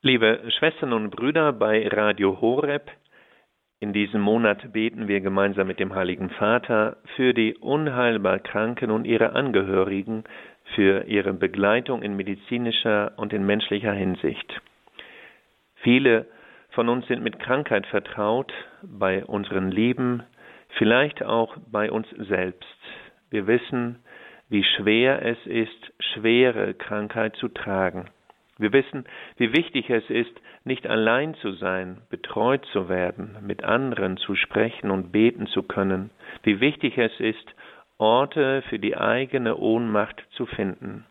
Liebe Schwestern und Brüder bei Radio Horeb, in diesem Monat beten wir gemeinsam mit dem Heiligen Vater für die unheilbar Kranken und ihre Angehörigen, für ihre Begleitung in medizinischer und in menschlicher Hinsicht. Viele von uns sind mit Krankheit vertraut, bei unseren Lieben, vielleicht auch bei uns selbst. Wir wissen, wie schwer es ist, schwere Krankheit zu tragen. Wir wissen, wie wichtig es ist, nicht allein zu sein, betreut zu werden, mit anderen zu sprechen und beten zu können, wie wichtig es ist, Orte für die eigene Ohnmacht zu finden.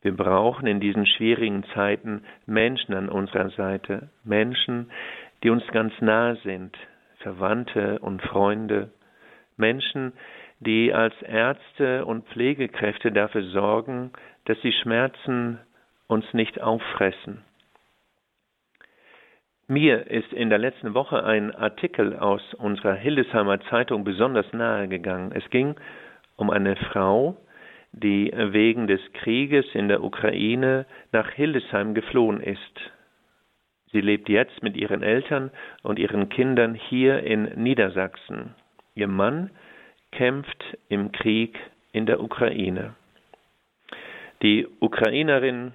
Wir brauchen in diesen schwierigen Zeiten Menschen an unserer Seite, Menschen, die uns ganz nahe sind, Verwandte und Freunde, Menschen, die als Ärzte und Pflegekräfte dafür sorgen, dass die Schmerzen uns nicht auffressen. Mir ist in der letzten Woche ein Artikel aus unserer Hildesheimer Zeitung besonders nahe gegangen. Es ging um eine Frau, die wegen des Krieges in der Ukraine nach Hildesheim geflohen ist. Sie lebt jetzt mit ihren Eltern und ihren Kindern hier in Niedersachsen. Ihr Mann kämpft im Krieg in der Ukraine. Die Ukrainerin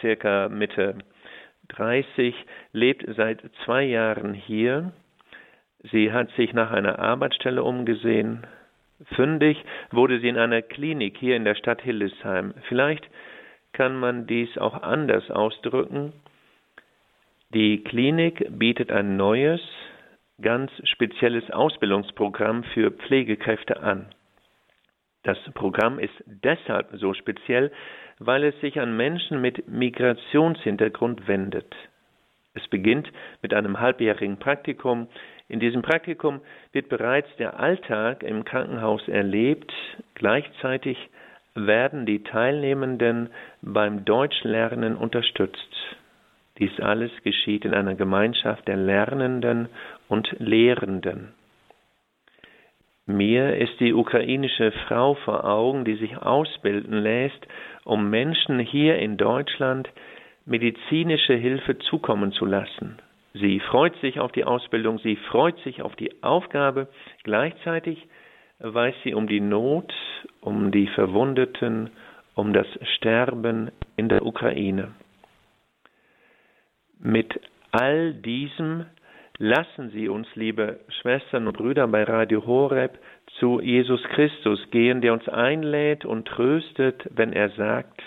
circa Mitte 30, lebt seit zwei Jahren hier. Sie hat sich nach einer Arbeitsstelle umgesehen. Fündig wurde sie in einer Klinik hier in der Stadt Hildesheim. Vielleicht kann man dies auch anders ausdrücken. Die Klinik bietet ein neues, ganz spezielles Ausbildungsprogramm für Pflegekräfte an. Das Programm ist deshalb so speziell, weil es sich an Menschen mit Migrationshintergrund wendet. Es beginnt mit einem halbjährigen Praktikum. In diesem Praktikum wird bereits der Alltag im Krankenhaus erlebt. Gleichzeitig werden die Teilnehmenden beim Deutschlernen unterstützt. Dies alles geschieht in einer Gemeinschaft der Lernenden und Lehrenden. Mir ist die ukrainische Frau vor Augen, die sich ausbilden lässt, um Menschen hier in Deutschland medizinische Hilfe zukommen zu lassen. Sie freut sich auf die Ausbildung, sie freut sich auf die Aufgabe, gleichzeitig weiß sie um die Not, um die Verwundeten, um das Sterben in der Ukraine. Mit all diesem Lassen Sie uns, liebe Schwestern und Brüder bei Radio Horeb, zu Jesus Christus gehen, der uns einlädt und tröstet, wenn er sagt,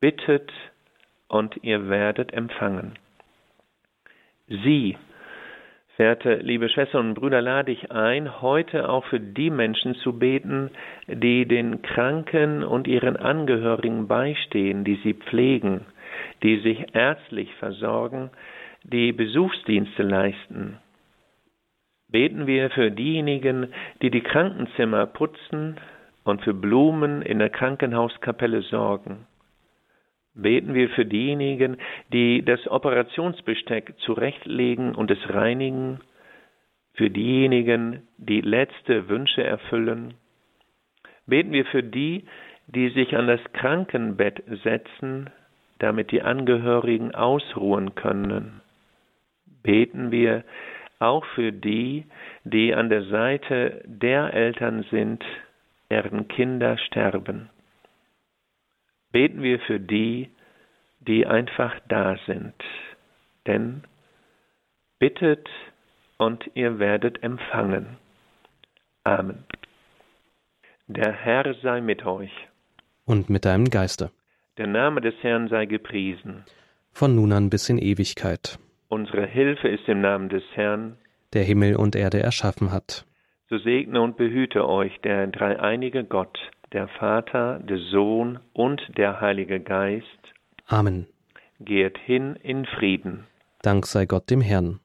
bittet und ihr werdet empfangen. Sie, verehrte liebe Schwestern und Brüder, lade ich ein, heute auch für die Menschen zu beten, die den Kranken und ihren Angehörigen beistehen, die sie pflegen, die sich ärztlich versorgen, die Besuchsdienste leisten. Beten wir für diejenigen, die die Krankenzimmer putzen und für Blumen in der Krankenhauskapelle sorgen. Beten wir für diejenigen, die das Operationsbesteck zurechtlegen und es reinigen, für diejenigen, die letzte Wünsche erfüllen. Beten wir für die, die sich an das Krankenbett setzen, damit die Angehörigen ausruhen können beten wir auch für die, die an der Seite der Eltern sind, deren Kinder sterben. Beten wir für die, die einfach da sind. Denn bittet und ihr werdet empfangen. Amen. Der Herr sei mit euch. Und mit deinem Geiste. Der Name des Herrn sei gepriesen. Von nun an bis in Ewigkeit. Unsere Hilfe ist im Namen des Herrn, der Himmel und Erde erschaffen hat. So segne und behüte euch der dreieinige Gott, der Vater, der Sohn und der Heilige Geist. Amen. Geht hin in Frieden. Dank sei Gott dem Herrn.